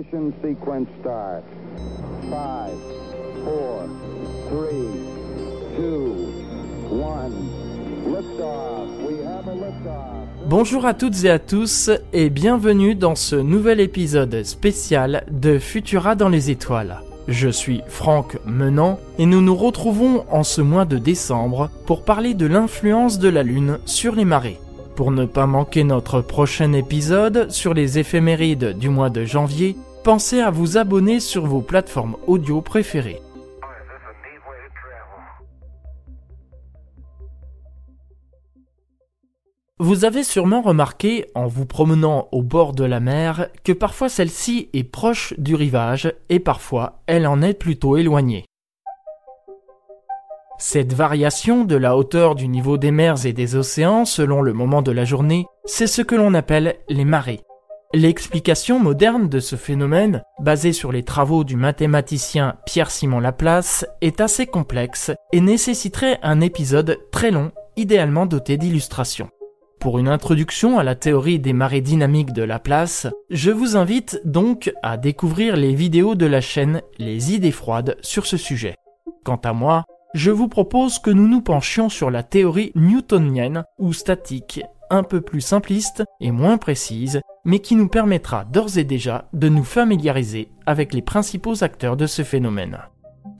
Ignition sequence start. 5, 4, 3, 2, 1. Liftoff. We have a liftoff. Bonjour à toutes et à tous et bienvenue dans ce nouvel épisode spécial de Futura dans les étoiles. Je suis Franck Menant et nous nous retrouvons en ce mois de décembre pour parler de l'influence de la Lune sur les marées. Pour ne pas manquer notre prochain épisode sur les éphémérides du mois de janvier, pensez à vous abonner sur vos plateformes audio préférées. Vous avez sûrement remarqué, en vous promenant au bord de la mer, que parfois celle-ci est proche du rivage et parfois elle en est plutôt éloignée. Cette variation de la hauteur du niveau des mers et des océans selon le moment de la journée, c'est ce que l'on appelle les marées. L'explication moderne de ce phénomène, basée sur les travaux du mathématicien Pierre-Simon Laplace, est assez complexe et nécessiterait un épisode très long, idéalement doté d'illustrations. Pour une introduction à la théorie des marées dynamiques de Laplace, je vous invite donc à découvrir les vidéos de la chaîne Les idées froides sur ce sujet. Quant à moi, je vous propose que nous nous penchions sur la théorie newtonienne ou statique, un peu plus simpliste et moins précise, mais qui nous permettra d'ores et déjà de nous familiariser avec les principaux acteurs de ce phénomène.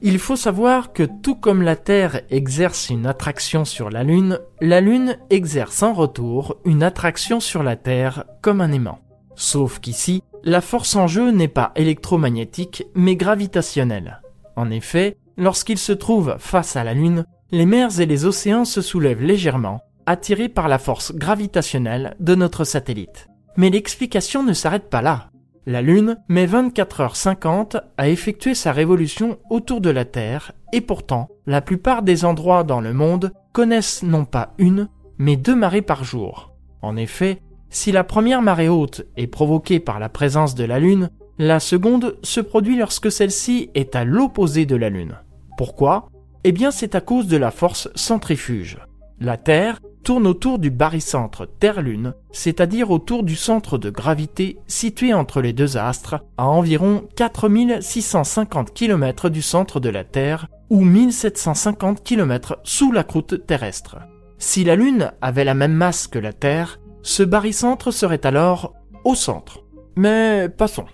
Il faut savoir que tout comme la Terre exerce une attraction sur la Lune, la Lune exerce en retour une attraction sur la Terre comme un aimant. Sauf qu'ici, la force en jeu n'est pas électromagnétique mais gravitationnelle. En effet, Lorsqu'il se trouve face à la Lune, les mers et les océans se soulèvent légèrement, attirés par la force gravitationnelle de notre satellite. Mais l'explication ne s'arrête pas là. La Lune met 24h50 à effectuer sa révolution autour de la Terre et pourtant, la plupart des endroits dans le monde connaissent non pas une, mais deux marées par jour. En effet, si la première marée haute est provoquée par la présence de la Lune, la seconde se produit lorsque celle-ci est à l'opposé de la Lune. Pourquoi? Eh bien c'est à cause de la force centrifuge. La Terre tourne autour du barycentre Terre-Lune, c'est-à-dire autour du centre de gravité situé entre les deux astres, à environ 4650 km du centre de la Terre ou 1750 km sous la croûte terrestre. Si la Lune avait la même masse que la Terre, ce barycentre serait alors au centre. Mais passons.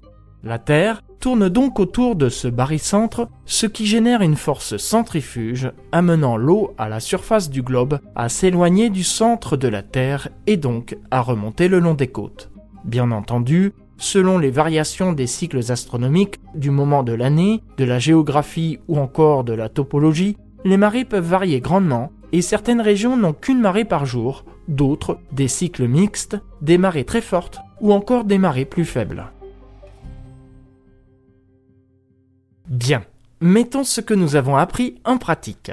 La Terre tourne donc autour de ce barycentre, ce qui génère une force centrifuge amenant l'eau à la surface du globe à s'éloigner du centre de la Terre et donc à remonter le long des côtes. Bien entendu, selon les variations des cycles astronomiques, du moment de l'année, de la géographie ou encore de la topologie, les marées peuvent varier grandement et certaines régions n'ont qu'une marée par jour, d'autres des cycles mixtes, des marées très fortes ou encore des marées plus faibles. Bien, mettons ce que nous avons appris en pratique.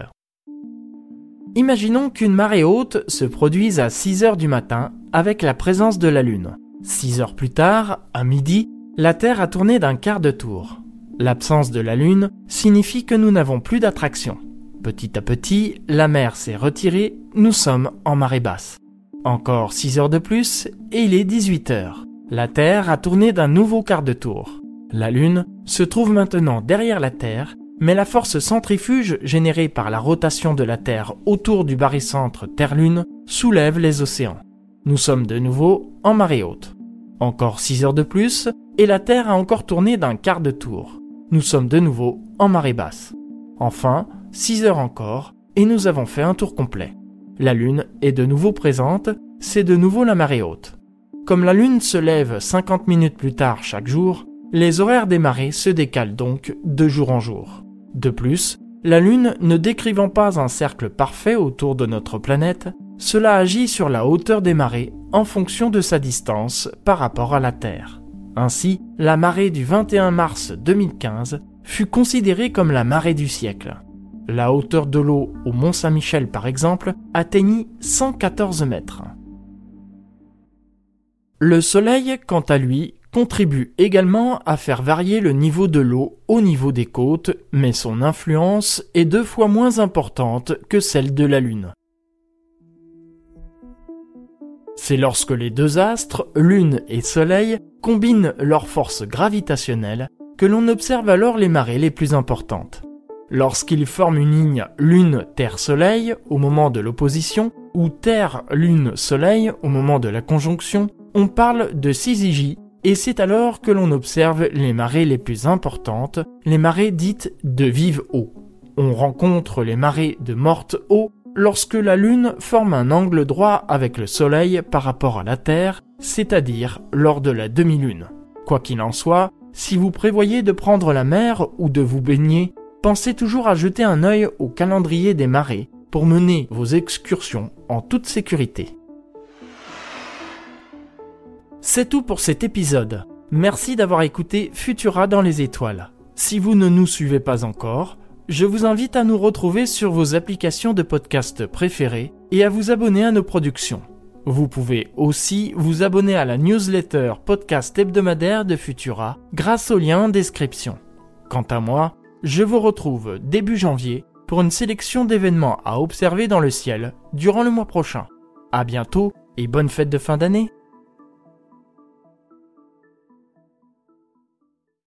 Imaginons qu'une marée haute se produise à 6 heures du matin avec la présence de la Lune. 6 heures plus tard, à midi, la Terre a tourné d'un quart de tour. L'absence de la Lune signifie que nous n'avons plus d'attraction. Petit à petit, la mer s'est retirée, nous sommes en marée basse. Encore 6 heures de plus et il est 18 heures. La Terre a tourné d'un nouveau quart de tour. La Lune se trouve maintenant derrière la Terre, mais la force centrifuge générée par la rotation de la Terre autour du barycentre Terre-Lune soulève les océans. Nous sommes de nouveau en marée haute. Encore 6 heures de plus, et la Terre a encore tourné d'un quart de tour. Nous sommes de nouveau en marée basse. Enfin, 6 heures encore, et nous avons fait un tour complet. La Lune est de nouveau présente, c'est de nouveau la marée haute. Comme la Lune se lève 50 minutes plus tard chaque jour, les horaires des marées se décalent donc de jour en jour. De plus, la Lune ne décrivant pas un cercle parfait autour de notre planète, cela agit sur la hauteur des marées en fonction de sa distance par rapport à la Terre. Ainsi, la marée du 21 mars 2015 fut considérée comme la marée du siècle. La hauteur de l'eau au Mont Saint-Michel par exemple atteignit 114 mètres. Le Soleil, quant à lui, contribue également à faire varier le niveau de l'eau au niveau des côtes, mais son influence est deux fois moins importante que celle de la Lune. C'est lorsque les deux astres, Lune et Soleil, combinent leurs forces gravitationnelles que l'on observe alors les marées les plus importantes. Lorsqu'ils forment une ligne Lune-Terre-Soleil au moment de l'opposition, ou Terre-Lune-Soleil au moment de la conjonction, on parle de syzygie, et c'est alors que l'on observe les marées les plus importantes, les marées dites de vive eau. On rencontre les marées de morte eau lorsque la Lune forme un angle droit avec le Soleil par rapport à la Terre, c'est-à-dire lors de la demi-lune. Quoi qu'il en soit, si vous prévoyez de prendre la mer ou de vous baigner, pensez toujours à jeter un œil au calendrier des marées pour mener vos excursions en toute sécurité. C'est tout pour cet épisode. Merci d'avoir écouté Futura dans les étoiles. Si vous ne nous suivez pas encore, je vous invite à nous retrouver sur vos applications de podcast préférées et à vous abonner à nos productions. Vous pouvez aussi vous abonner à la newsletter podcast hebdomadaire de Futura grâce au lien en description. Quant à moi, je vous retrouve début janvier pour une sélection d'événements à observer dans le ciel durant le mois prochain. À bientôt et bonne fête de fin d'année!